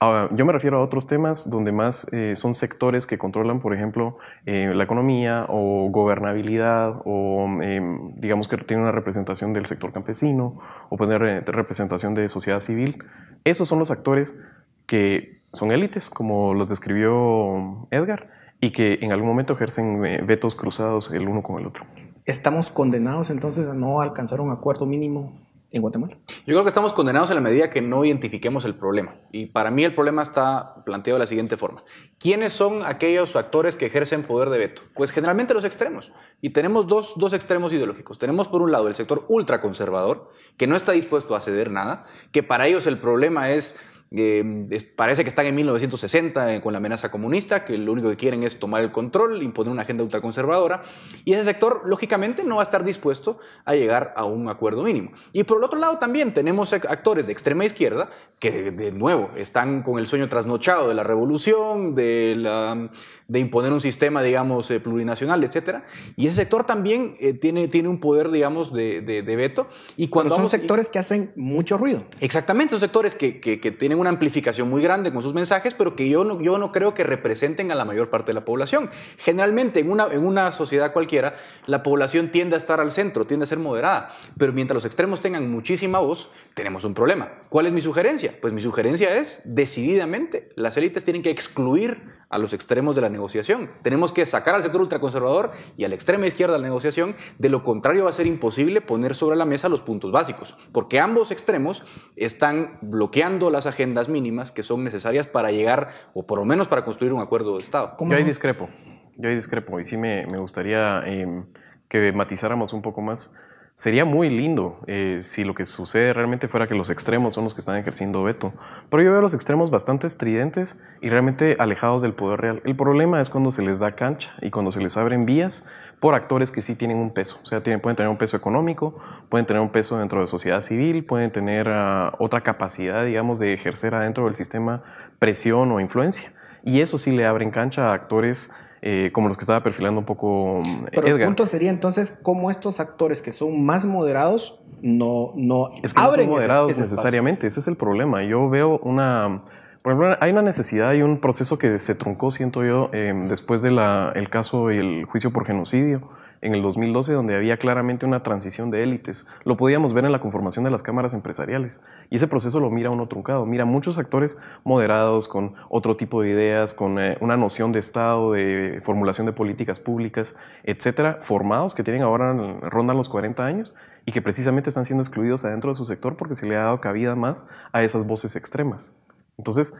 Ahora, yo me refiero a otros temas donde más eh, son sectores que controlan, por ejemplo, eh, la economía o gobernabilidad o em, digamos que tienen una representación del sector campesino o poner representación de sociedad civil. Esos son los actores que son élites, como los describió Edgar, y que en algún momento ejercen eh, vetos cruzados el uno con el otro. ¿Estamos condenados entonces a no alcanzar un acuerdo mínimo en Guatemala? Yo creo que estamos condenados en la medida que no identifiquemos el problema. Y para mí el problema está planteado de la siguiente forma. ¿Quiénes son aquellos actores que ejercen poder de veto? Pues generalmente los extremos. Y tenemos dos, dos extremos ideológicos. Tenemos por un lado el sector ultraconservador, que no está dispuesto a ceder nada, que para ellos el problema es eh, parece que están en 1960 eh, con la amenaza comunista, que lo único que quieren es tomar el control, imponer una agenda ultraconservadora, y ese sector, lógicamente, no va a estar dispuesto a llegar a un acuerdo mínimo. Y por el otro lado también tenemos actores de extrema izquierda que, de nuevo, están con el sueño trasnochado de la revolución, de la de imponer un sistema, digamos, eh, plurinacional, etcétera. Y ese sector también eh, tiene, tiene un poder, digamos, de, de, veto. Y cuando son sectores que hacen mucho ruido. Exactamente, son sectores que, que, tienen una amplificación muy grande con sus mensajes, pero que yo no, yo no creo que representen a la mayor parte de la población. Generalmente, en una, en una sociedad cualquiera, la población tiende a estar al centro, tiende a ser moderada. Pero mientras los extremos tengan muchísima voz, tenemos un problema. ¿Cuál es mi sugerencia? Pues mi sugerencia es, decididamente, las élites tienen que excluir a los extremos de la negociación. Tenemos que sacar al sector ultraconservador y a la extrema izquierda de la negociación. De lo contrario, va a ser imposible poner sobre la mesa los puntos básicos, porque ambos extremos están bloqueando las agendas mínimas que son necesarias para llegar, o por lo menos para construir un acuerdo de Estado. Yo ahí discrepo. yo ahí discrepo y sí me, me gustaría em, que matizáramos un poco más. Sería muy lindo eh, si lo que sucede realmente fuera que los extremos son los que están ejerciendo veto. Pero yo veo los extremos bastante estridentes y realmente alejados del poder real. El problema es cuando se les da cancha y cuando se les abren vías por actores que sí tienen un peso. O sea, tienen, pueden tener un peso económico, pueden tener un peso dentro de sociedad civil, pueden tener uh, otra capacidad, digamos, de ejercer adentro del sistema presión o influencia. Y eso sí le abren cancha a actores eh, como los que estaba perfilando un poco mm, Pero Edgar. el punto sería entonces cómo estos actores que son más moderados no, no Es que no abren son moderados ese necesariamente, ese es el problema. Yo veo una... Por ejemplo, hay una necesidad y un proceso que se truncó, siento yo, eh, después del el caso y el juicio por genocidio en el 2012, donde había claramente una transición de élites. Lo podíamos ver en la conformación de las cámaras empresariales. Y ese proceso lo mira uno truncado. Mira muchos actores moderados, con otro tipo de ideas, con eh, una noción de Estado, de formulación de políticas públicas, etcétera, formados que tienen ahora, rondan los 40 años y que precisamente están siendo excluidos adentro de su sector porque se le ha dado cabida más a esas voces extremas. Entonces,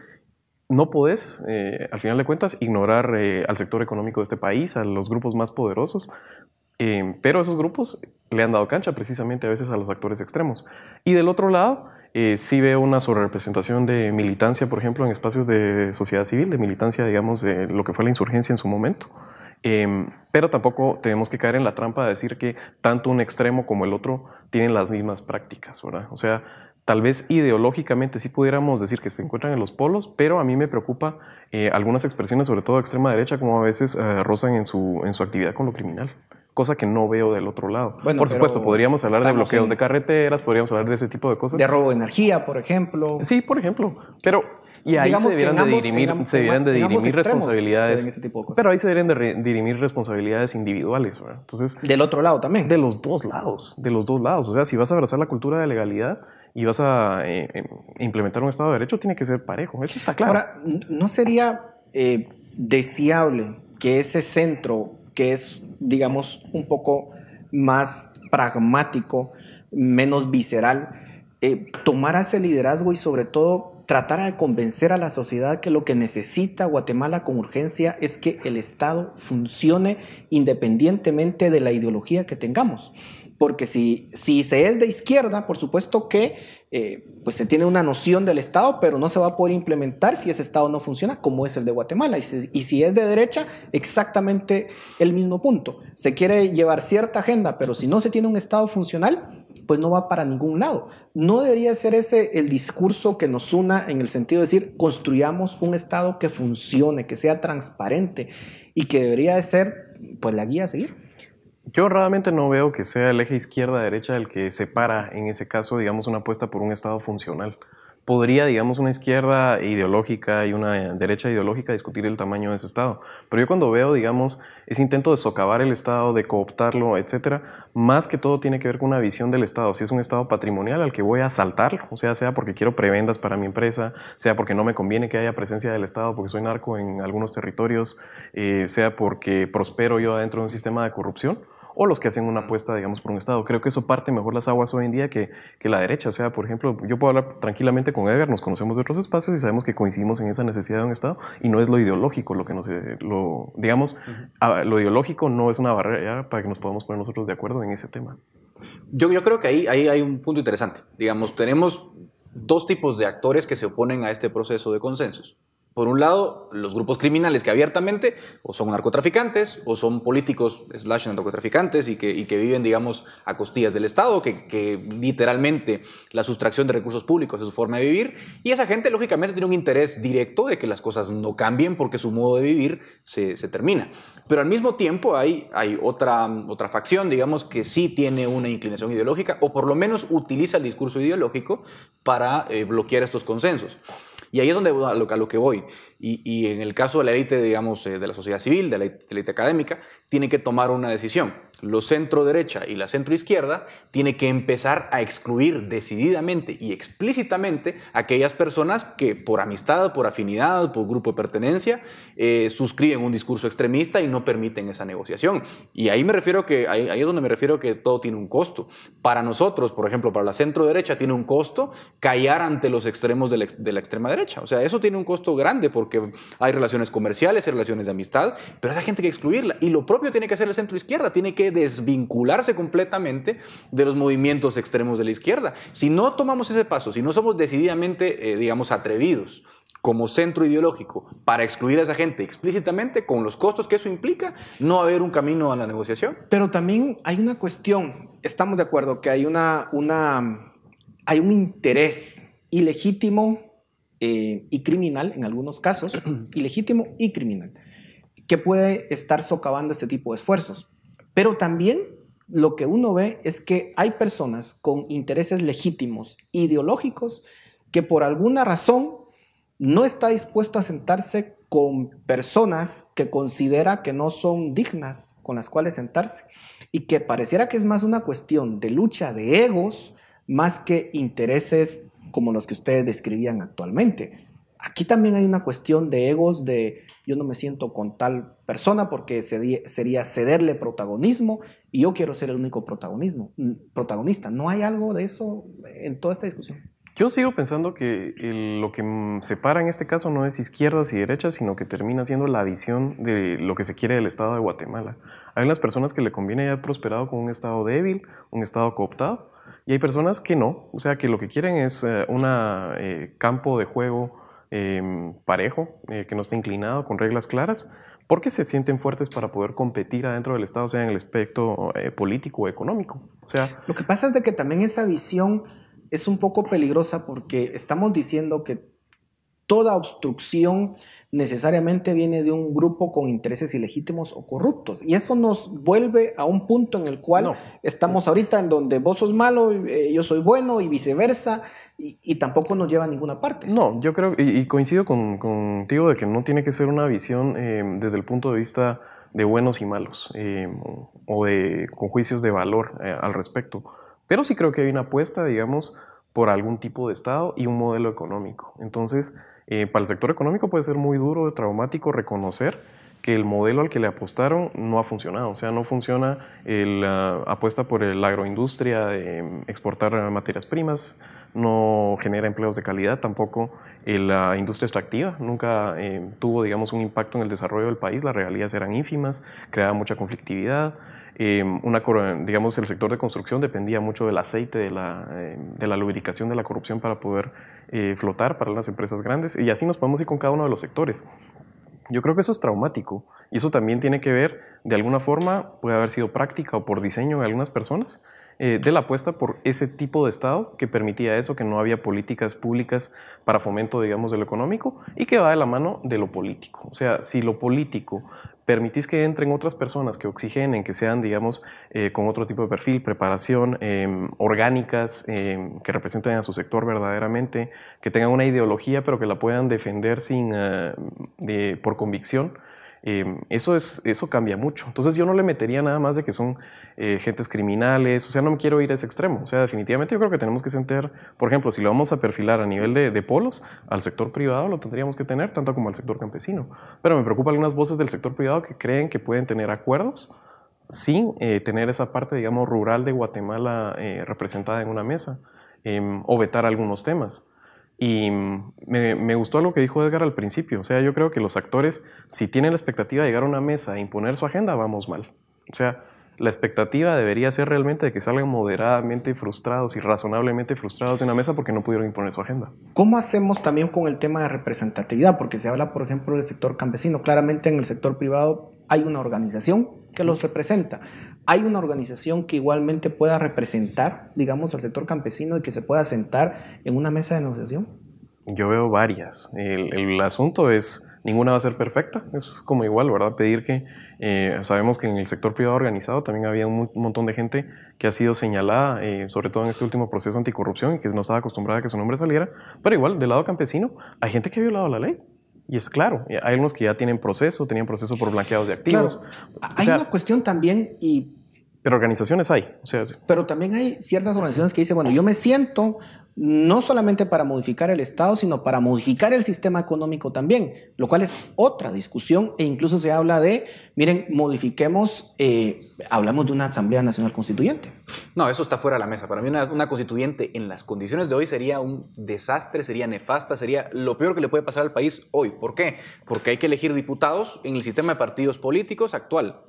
no podés, eh, al final de cuentas, ignorar eh, al sector económico de este país, a los grupos más poderosos, eh, pero esos grupos le han dado cancha precisamente a veces a los actores extremos. Y del otro lado, eh, sí veo una sobrerepresentación de militancia, por ejemplo, en espacios de sociedad civil, de militancia, digamos, de lo que fue la insurgencia en su momento. Eh, pero tampoco tenemos que caer en la trampa de decir que tanto un extremo como el otro tienen las mismas prácticas, ¿verdad? O sea, tal vez ideológicamente sí pudiéramos decir que se encuentran en los polos, pero a mí me preocupa eh, algunas expresiones, sobre todo de extrema derecha, como a veces eh, rozan en su, en su actividad con lo criminal. Cosa que no veo del otro lado. Bueno, Por supuesto, podríamos hablar de bloqueos en- de carreteras, podríamos hablar de ese tipo de cosas. De robo de energía, por ejemplo. Sí, por ejemplo. Pero y ahí Digamos se en de dirimir, se debieran de dirimir responsabilidades. ese tipo de cosas. Pero ahí se deberían de dirimir responsabilidades individuales. ¿verdad? Entonces, Del otro lado también. de los dos lados, de los dos lados. O sea, si vas a abrazar la cultura de legalidad y vas a eh, eh, implementar un Estado de Derecho, tiene que ser parejo. Eso está claro. Ahora, ¿no sería eh, deseable que ese centro, que es, digamos, un poco más pragmático, menos visceral, eh, tomara ese liderazgo y sobre todo tratara de convencer a la sociedad que lo que necesita Guatemala con urgencia es que el Estado funcione independientemente de la ideología que tengamos. Porque si, si se es de izquierda, por supuesto que eh, pues se tiene una noción del Estado, pero no se va a poder implementar si ese Estado no funciona como es el de Guatemala. Y si, y si es de derecha, exactamente el mismo punto. Se quiere llevar cierta agenda, pero si no se tiene un Estado funcional, pues no va para ningún lado. No debería ser ese el discurso que nos una en el sentido de decir, construyamos un Estado que funcione, que sea transparente y que debería de ser pues la guía a seguir. Yo realmente no veo que sea el eje izquierda-derecha el que separa, en ese caso, digamos, una apuesta por un Estado funcional. Podría, digamos, una izquierda ideológica y una derecha ideológica discutir el tamaño de ese Estado. Pero yo cuando veo, digamos, ese intento de socavar el Estado, de cooptarlo, etcétera, más que todo tiene que ver con una visión del Estado. Si es un Estado patrimonial al que voy a saltarlo, o sea, sea porque quiero prebendas para mi empresa, sea porque no me conviene que haya presencia del Estado porque soy narco en algunos territorios, eh, sea porque prospero yo adentro de un sistema de corrupción o los que hacen una apuesta, digamos, por un Estado. Creo que eso parte mejor las aguas hoy en día que, que la derecha. O sea, por ejemplo, yo puedo hablar tranquilamente con Edgar, nos conocemos de otros espacios y sabemos que coincidimos en esa necesidad de un Estado y no es lo ideológico lo que nos, eh, lo, digamos, lo ideológico no es una barrera para que nos podamos poner nosotros de acuerdo en ese tema. Yo, yo creo que ahí, ahí hay un punto interesante. Digamos, tenemos dos tipos de actores que se oponen a este proceso de consensos. Por un lado, los grupos criminales que abiertamente o son narcotraficantes o son políticos slash narcotraficantes y que, y que viven, digamos, a costillas del Estado, que, que literalmente la sustracción de recursos públicos es su forma de vivir. Y esa gente, lógicamente, tiene un interés directo de que las cosas no cambien porque su modo de vivir se, se termina. Pero al mismo tiempo hay, hay otra, otra facción, digamos, que sí tiene una inclinación ideológica o por lo menos utiliza el discurso ideológico para eh, bloquear estos consensos. Y ahí es donde a lo, a lo que voy. Y, y en el caso de la élite, digamos, eh, de la sociedad civil, de la élite- académica, tiene que tomar una decisión. Lo centro derecha y la centro izquierda tiene que empezar a excluir decididamente y explícitamente a aquellas personas que por amistad, por afinidad, por grupo de pertenencia, eh, suscriben un discurso extremista y no permiten esa negociación. Y ahí me refiero que, ahí, ahí es donde me refiero que todo tiene un costo. Para nosotros, por ejemplo, para la centro derecha tiene un costo callar ante los extremos de la, de la extrema derecha. O sea, eso tiene un costo grande porque porque hay relaciones comerciales, hay relaciones de amistad, pero esa gente hay que excluirla. Y lo propio tiene que hacer el centro izquierda, tiene que desvincularse completamente de los movimientos extremos de la izquierda. Si no tomamos ese paso, si no somos decididamente, eh, digamos, atrevidos, como centro ideológico para excluir a esa gente explícitamente, con los costos que eso implica, no va a haber un camino a la negociación. Pero también hay una cuestión, estamos de acuerdo que hay, una, una, hay un interés ilegítimo eh, y criminal, en algunos casos, <clears throat> ilegítimo y criminal, que puede estar socavando este tipo de esfuerzos. Pero también lo que uno ve es que hay personas con intereses legítimos, ideológicos, que por alguna razón no está dispuesto a sentarse con personas que considera que no son dignas con las cuales sentarse y que pareciera que es más una cuestión de lucha de egos más que intereses como los que ustedes describían actualmente. Aquí también hay una cuestión de egos de yo no me siento con tal persona porque sería cederle protagonismo y yo quiero ser el único protagonismo, protagonista. ¿No hay algo de eso en toda esta discusión? Yo sigo pensando que lo que separa en este caso no es izquierdas y derechas, sino que termina siendo la visión de lo que se quiere del Estado de Guatemala. Hay unas personas que le conviene haber prosperado con un Estado débil, un Estado cooptado, y hay personas que no, o sea, que lo que quieren es eh, un eh, campo de juego em, parejo, eh, que no esté inclinado, con reglas claras, porque se sienten fuertes para poder competir adentro del Estado, sea en el aspecto político o económico. O sea, lo que pasa es de que también esa visión es un poco peligrosa porque estamos diciendo que toda obstrucción necesariamente viene de un grupo con intereses ilegítimos o corruptos. Y eso nos vuelve a un punto en el cual estamos ahorita en donde vos sos malo, eh, yo soy bueno y viceversa, y, tampoco nos lleva a ninguna parte. No, yo creo, y, coincido contigo de que no tiene que ser una visión eh, desde el punto de vista de buenos y malos, eh, o de, con juicios de valor al respecto. Pero sí creo que hay una apuesta, digamos, por algún tipo de Estado y un modelo económico. Entonces, eh, para el sector económico puede ser muy duro, traumático reconocer que el modelo al que le apostaron no ha funcionado. O sea, no funciona la apuesta por la agroindustria de exportar materias primas, no genera empleos de calidad, tampoco la industria extractiva nunca eh, tuvo, digamos, un impacto en el desarrollo del país, las regalías eran ínfimas, creaba mucha conflictividad. Em, una, digamos, el sector de construcción dependía mucho del aceite, de la, em, de la lubricación de la corrupción para poder eh, flotar para las empresas grandes. Y así nos podemos ir con cada uno de los sectores. Yo creo que eso es traumático y eso también tiene que ver, de alguna forma, puede haber sido práctica o por diseño de algunas personas, eh, de la apuesta por ese tipo de Estado que permitía eso, que no había políticas públicas para fomento, digamos, de lo económico y que va de la mano de lo político. O sea, si lo político permitís que entren otras personas que oxigenen, que sean, digamos, eh, con otro tipo de perfil, preparación, em, orgánicas, em, que representen a su sector verdaderamente, que tengan una ideología, pero que la puedan defender sin, ah, por convicción, Em, eso, es, eso cambia mucho. Entonces yo no le metería nada más de que son eh, gentes criminales, o sea, no me quiero ir a ese extremo. O sea, definitivamente yo creo que tenemos que sentir, por ejemplo, si lo vamos a perfilar a nivel de, de, polos, al sector privado lo tendríamos que tener, tanto como al sector campesino. Pero me preocupan algunas voces del sector privado que creen que pueden tener acuerdos sin eh, tener esa parte, digamos, rural de Guatemala eh, representada en una mesa em, o vetar algunos temas. Y me, me, gustó lo que dijo Edgar al principio. O sea, yo creo que los actores, si tienen la expectativa de llegar a una mesa e imponer su agenda, vamos mal. O sea, la expectativa debería ser realmente de que salgan moderadamente frustrados y razonablemente frustrados de una mesa porque no pudieron imponer su agenda. ¿Cómo hacemos también con el tema de representatividad? Porque se habla, por ejemplo, del sector campesino. Claramente en el sector privado hay una organización que los representa. Hay una organización que igualmente pueda representar, digamos, al sector campesino y que se pueda sentar en una mesa de negociación. Yo veo varias. El, asunto es, ninguna va a ser perfecta. Es como igual, ¿verdad? Pedir que, eh, sabemos que en el sector privado organizado también había un, montón de gente que ha sido señalada, eh, sobre todo en este último proceso anticorrupción, y que no estaba acostumbrada a que su nombre saliera. Pero igual, del lado campesino, hay gente que ha violado la ley. Y es claro, hay algunos que ya tienen proceso, tenían proceso por blanqueados de activos. hay una cuestión también, y Pero organizaciones hay. O sea, Pero también hay ciertas organizaciones que dicen, bueno, yo me siento no solamente para modificar el Estado, sino para modificar el sistema económico también, lo cual es otra discusión e incluso se habla de, miren, modifiquemos, eh, hablamos de una Asamblea Nacional Constituyente. No, eso está fuera de la mesa. Para mí una, una, constituyente en las condiciones de hoy sería un desastre, sería nefasta, sería lo peor que le puede pasar al país hoy. ¿Por qué? Porque hay que elegir diputados en el sistema de partidos políticos actual.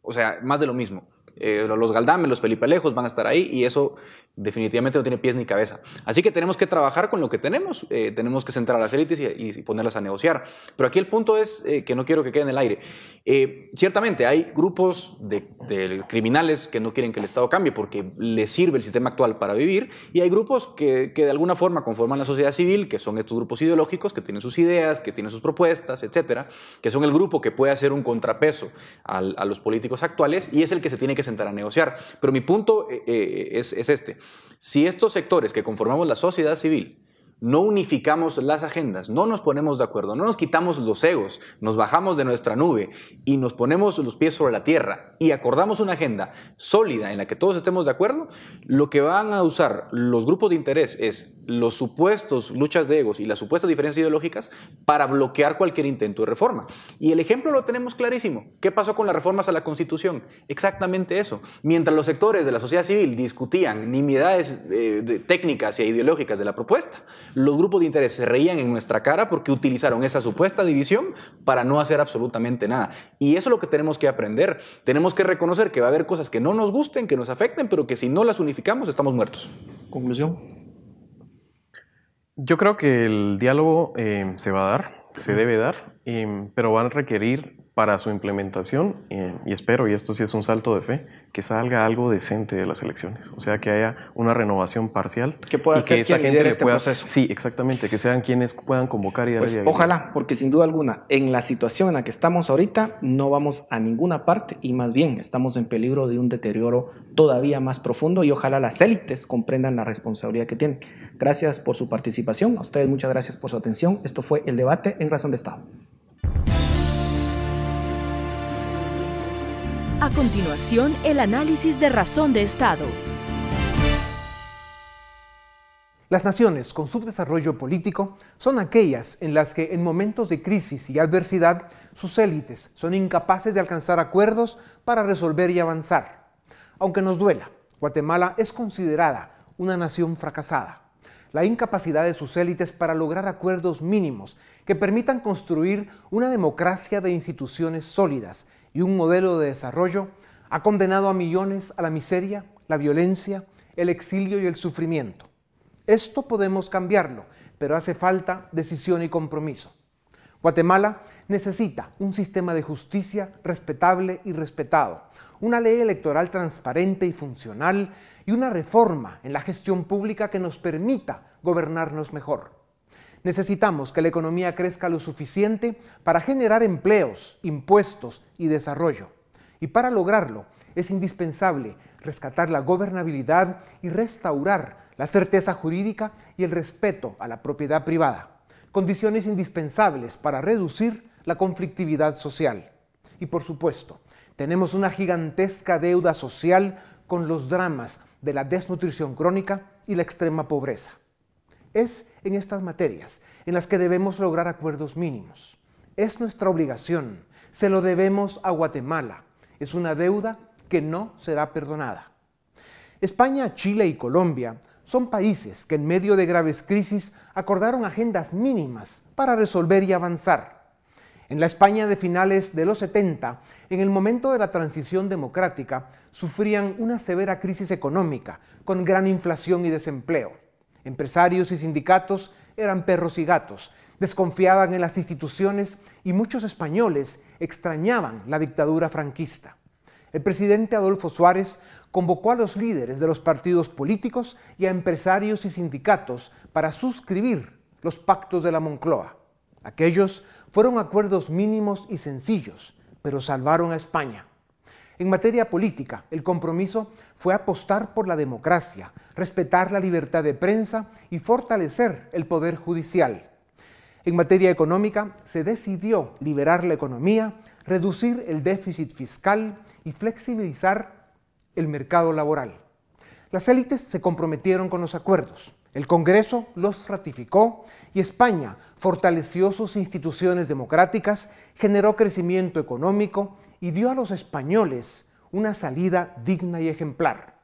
O sea, más de lo mismo. Eh, los Galdame, los Felipe Lejos van a estar ahí y eso definitivamente no tiene pies ni cabeza. Así que tenemos que trabajar con lo que tenemos, eh, tenemos que centrar las élites y, ponerlas a negociar. Pero aquí el punto es eh, que no quiero que quede en el aire. Ciertamente hay grupos de, criminales que no quieren que el Estado cambie porque les sirve el sistema actual para vivir y hay grupos que, de alguna forma conforman la sociedad civil, que son estos grupos ideológicos, que tienen sus ideas, que tienen sus propuestas, etcétera, que son el grupo que puede hacer un contrapeso a los políticos actuales y es el que se tiene que sentar a negociar. Pero mi punto eh, es, es este. Si estos sectores que conformamos la sociedad civil no unificamos las agendas, no nos ponemos de acuerdo, no nos quitamos los egos, nos bajamos de nuestra nube y nos ponemos los pies sobre la tierra y acordamos una agenda sólida en la que todos estemos de acuerdo, lo que van a usar los grupos de interés es los supuestos luchas de egos y las supuestas diferencias ideológicas para bloquear cualquier intento de reforma. Y el ejemplo lo tenemos clarísimo. ¿Qué pasó con las reformas a la Constitución? Exactamente eso. Mientras los sectores de la sociedad civil discutían nimiedades eh, técnicas e ideológicas de la propuesta, los grupos de interés se reían en nuestra cara porque utilizaron esa supuesta división para no hacer absolutamente nada. Y eso es lo que tenemos que aprender. Tenemos que reconocer que va a haber cosas que no nos gusten, que nos afecten, pero que si no las unificamos estamos muertos. Conclusión. Yo creo que el diálogo eh, se va a dar, se debe dar, eh, pero van a requerir para su implementación, eh, y espero, y esto sí es un salto de fe, que salga algo decente de las elecciones, o sea, que haya una renovación parcial. Que pueda y ser que esa quien gente le este pueda, proceso. Sí, exactamente, que sean quienes puedan convocar y darle Pues ojalá, porque sin duda alguna, en la situación en la que estamos ahorita, no vamos a ninguna parte y más bien estamos en peligro de un deterioro todavía más profundo y ojalá las élites comprendan la responsabilidad que tienen. Gracias por su participación, a ustedes muchas gracias por su atención. Esto fue el debate en Razón de Estado. A continuación, el análisis de razón de Estado. Las naciones con subdesarrollo político son aquellas en las que en momentos de crisis y adversidad sus élites son incapaces de alcanzar acuerdos para resolver y avanzar. Aunque nos duela, Guatemala es considerada una nación fracasada. La incapacidad de sus élites para lograr acuerdos mínimos que permitan construir una democracia de instituciones sólidas y un modelo de desarrollo ha condenado a millones a la miseria, la violencia, el exilio y el sufrimiento. Esto podemos cambiarlo, pero hace falta decisión y compromiso. Guatemala necesita un sistema de justicia respetable y respetado, una ley electoral transparente y funcional y una reforma en la gestión pública que nos permita gobernarnos mejor. Necesitamos que la economía crezca lo suficiente para generar empleos, impuestos y desarrollo. Y para lograrlo es indispensable rescatar la gobernabilidad y restaurar la certeza jurídica y el respeto a la propiedad privada, condiciones indispensables para reducir la conflictividad social. Y por supuesto, tenemos una gigantesca deuda social con los dramas de la desnutrición crónica y la extrema pobreza. Es en estas materias en las que debemos lograr acuerdos mínimos. Es nuestra obligación, se lo debemos a Guatemala. Es una deuda que no será perdonada. España, Chile y Colombia son países que en medio de graves crisis acordaron agendas mínimas para resolver y avanzar. En la España de finales de los 70, en el momento de la transición democrática, sufrían una severa crisis económica, con gran inflación y desempleo. Empresarios y sindicatos eran perros y gatos, desconfiaban en las instituciones y muchos españoles extrañaban la dictadura franquista. El presidente Adolfo Suárez convocó a los líderes de los partidos políticos y a empresarios y sindicatos para suscribir los pactos de la Moncloa. Aquellos fueron acuerdos mínimos y sencillos, pero salvaron a España. En materia política, el compromiso fue apostar por la democracia, respetar la libertad de prensa y fortalecer el poder judicial. En materia económica, se decidió liberar la economía, reducir el déficit fiscal y flexibilizar el mercado laboral. Las élites se comprometieron con los acuerdos, el Congreso los ratificó y España fortaleció sus instituciones democráticas, generó crecimiento económico y dio a los españoles una salida digna y ejemplar.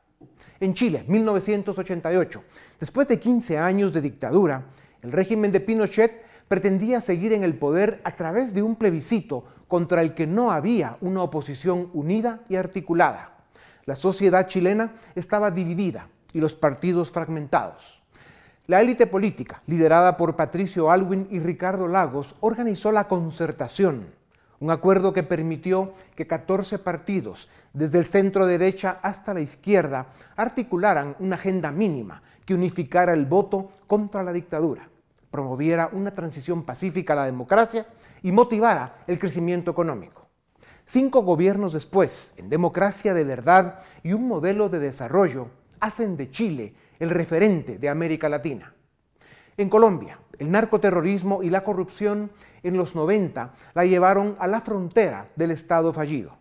En Chile, 1988, después de 15 años de dictadura, el régimen de Pinochet pretendía seguir en el poder a través de un plebiscito contra el que no había una oposición unida y articulada. La sociedad chilena estaba dividida y los partidos fragmentados. La élite política, liderada por Patricio Alwin y Ricardo Lagos, organizó la concertación, un acuerdo que permitió que 14 partidos, desde el centro derecha hasta la izquierda, articularan una agenda mínima que unificara el voto contra la dictadura, promoviera una transición pacífica a la democracia y motivara el crecimiento económico. Cinco gobiernos después, en democracia de verdad y un modelo de desarrollo, hacen de Chile el referente de América Latina. En Colombia, el narcoterrorismo y la corrupción en los 90 la llevaron a la frontera del Estado fallido.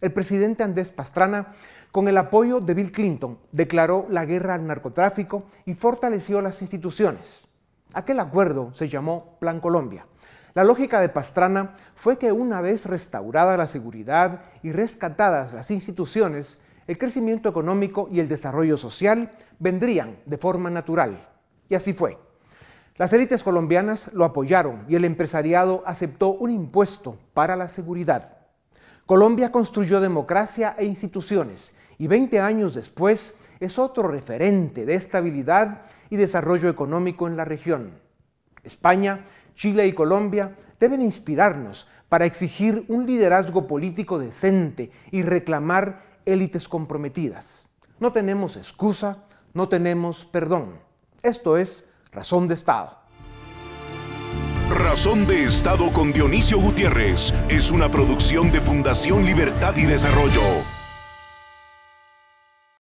El presidente Andrés Pastrana, con el apoyo de Bill Clinton, declaró la guerra al narcotráfico y fortaleció las instituciones. Aquel acuerdo se llamó Plan Colombia. La lógica de Pastrana fue que una vez restaurada la seguridad y rescatadas las instituciones, el crecimiento económico y el desarrollo social vendrían de forma natural. Y así fue. Las élites colombianas lo apoyaron y el empresariado aceptó un impuesto para la seguridad. Colombia construyó democracia e instituciones y 20 años después es otro referente de estabilidad y desarrollo económico en la región. España, Chile y Colombia deben inspirarnos para exigir un liderazgo político decente y reclamar élites comprometidas. No tenemos excusa, no tenemos perdón. Esto es Razón de Estado. Razón de Estado con Dionisio Gutiérrez es una producción de Fundación Libertad y Desarrollo.